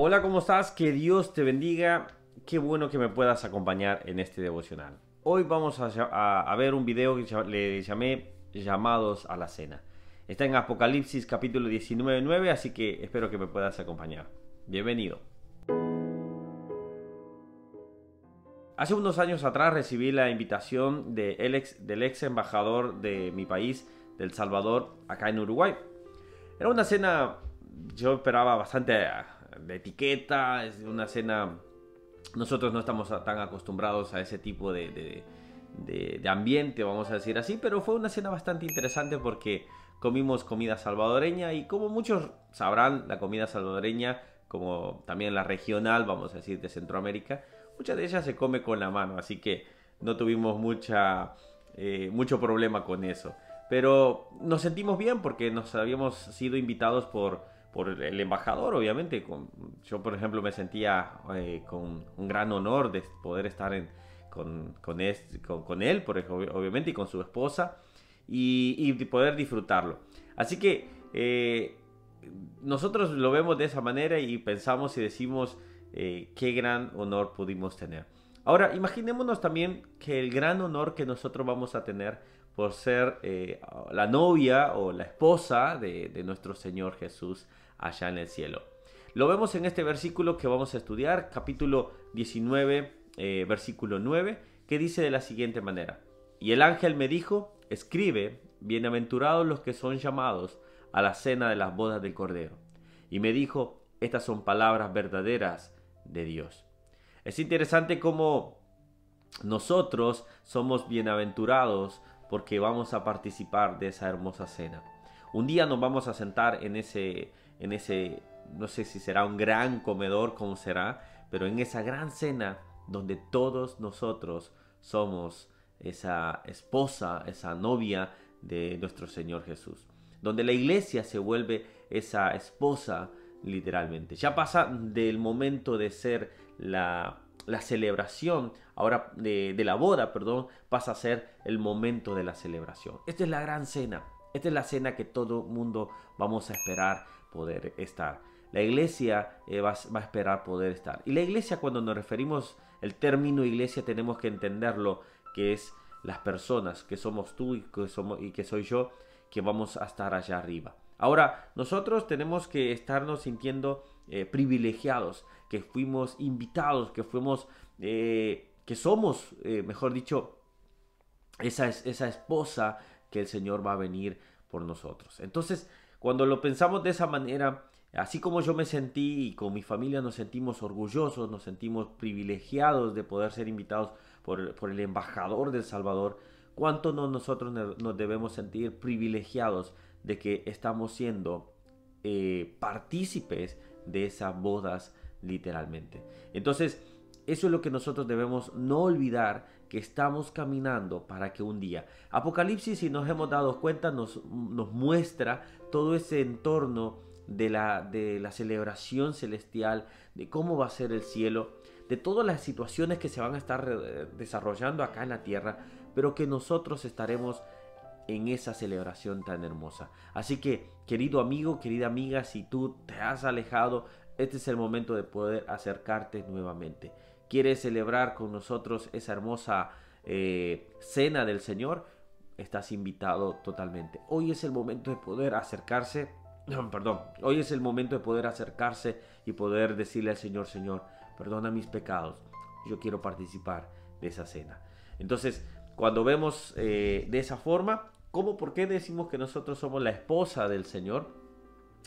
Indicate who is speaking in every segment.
Speaker 1: Hola, ¿cómo estás? Que Dios te bendiga. Qué bueno que me puedas acompañar en este devocional. Hoy vamos a, ver un video que le llamé Llamados a la Cena. Está en Apocalipsis capítulo 19.9, así que espero que me puedas acompañar. Bienvenido. Hace unos años atrás recibí la invitación del ex embajador de mi país, del Salvador, acá en Uruguay. Era una cena, yo esperaba bastante de etiqueta, es una cena... Nosotros no estamos tan acostumbrados a ese tipo de, de, ambiente, vamos a decir así, pero fue una cena bastante interesante porque comimos comida salvadoreña y como muchos sabrán, la comida salvadoreña, como también la regional, vamos a decir, de Centroamérica, mucha de ella se come con la mano, así que no tuvimos mucha, eh, mucho problema con eso. Pero nos sentimos bien porque nos habíamos sido invitados por por el embajador, obviamente. Con, yo, por ejemplo, me sentía eh, con un gran honor de poder estar en, con, con, con, él, por, obviamente, y con su esposa, y, poder disfrutarlo. Así que eh, nosotros lo vemos de esa manera y pensamos y decimos eh, qué gran honor pudimos tener. Ahora, imaginémonos también que el gran honor que nosotros vamos a tener por ser la novia o la esposa de, de nuestro Señor Jesús allá en el cielo. Lo vemos en este versículo que vamos a estudiar, capítulo 19, eh, versículo 9, que dice de la siguiente manera. Y el ángel me dijo, escribe, bienaventurados los que son llamados a la cena de las bodas del Cordero. Y me dijo, estas son palabras verdaderas de Dios. Es interesante cómo nosotros somos bienaventurados porque vamos a participar de esa hermosa cena. Un día nos vamos a sentar en ese en ese, no sé si será un gran comedor, como será, pero en esa gran cena donde todos nosotros somos esa esposa, esa novia de nuestro Señor Jesús. Donde la iglesia se vuelve esa esposa literalmente. Ya pasa del momento de ser la, la celebración, ahora de, la boda, perdón, pasa a ser el momento de la celebración. Esta es la gran cena. Esta es la cena que todo mundo vamos a esperar poder estar. La iglesia eh, va, a esperar poder estar. Y la iglesia, cuando nos referimos el término iglesia, tenemos que entenderlo que es las personas, que somos tú y que, somos, y que soy yo, que vamos a estar allá arriba. Ahora, nosotros tenemos que estarnos sintiendo eh, privilegiados, que fuimos invitados, que fuimos, eh, que somos, mejor dicho, esa, esa esposa que el Señor va a venir por nosotros. Entonces, cuando lo pensamos de esa manera, así como yo me sentí y con mi familia nos sentimos orgullosos, nos sentimos privilegiados de poder ser invitados por, el embajador del Salvador, ¿cuánto no nosotros nos debemos sentir privilegiados de que estamos siendo eh, partícipes de esas bodas literalmente? Entonces, eso es lo que nosotros debemos no olvidar que estamos caminando para que un día. Apocalipsis, si nos hemos dado cuenta, nos, nos muestra todo ese entorno de la, de la celebración celestial, de cómo va a ser el cielo, de todas las situaciones que se van a estar eh, desarrollando acá en la tierra, pero que nosotros estaremos en esa celebración tan hermosa. Así que, querido amigo, querida amiga, si tú te has alejado, este es el momento de poder acercarte nuevamente quieres celebrar con nosotros esa hermosa eh, cena del Señor, estás invitado totalmente. Hoy es el momento de poder acercarse, perdón, hoy es el momento de poder acercarse y poder decirle al Señor, Señor, perdona mis pecados, yo quiero participar de esa cena. Entonces, cuando vemos eh, de esa forma, ¿cómo, por qué decimos que nosotros somos la esposa del Señor?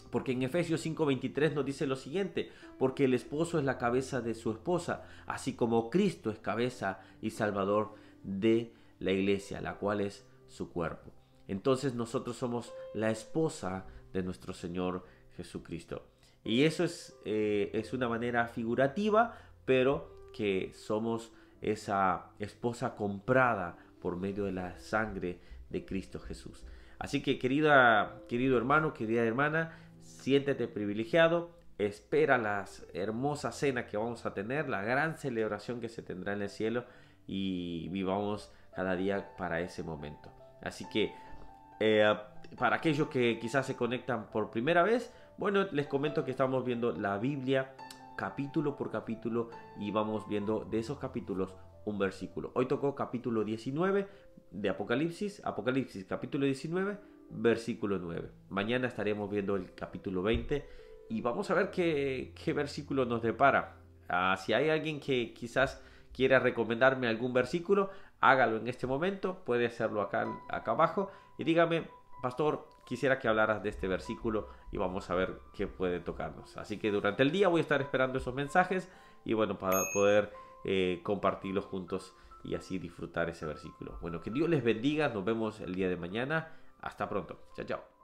Speaker 1: Porque en Efesios 5:23 nos dice lo siguiente, porque el esposo es la cabeza de su esposa, así como Cristo es cabeza y salvador de la iglesia, la cual es su cuerpo. Entonces nosotros somos la esposa de nuestro Señor Jesucristo. Y eso es, eh, es una manera figurativa, pero que somos esa esposa comprada por medio de la sangre de Cristo Jesús. Así que querida, querido hermano, querida hermana, siéntete privilegiado, espera la hermosa cena que vamos a tener, la gran celebración que se tendrá en el cielo y vivamos cada día para ese momento. Así que eh, para aquellos que quizás se conectan por primera vez, bueno, les comento que estamos viendo la Biblia capítulo por capítulo y vamos viendo de esos capítulos un versículo. Hoy tocó capítulo 19 de Apocalipsis, Apocalipsis capítulo 19, versículo 9. Mañana estaremos viendo el capítulo 20 y vamos a ver qué, qué versículo nos depara. Ah, si hay alguien que quizás quiera recomendarme algún versículo, hágalo en este momento, puede hacerlo acá, acá abajo y dígame, pastor, quisiera que hablaras de este versículo y vamos a ver qué puede tocarnos. Así que durante el día voy a estar esperando esos mensajes y bueno, para poder eh, compartirlos juntos y así disfrutar ese versículo. Bueno, que Dios les bendiga, nos vemos el día de mañana. Hasta pronto. Chao, chao.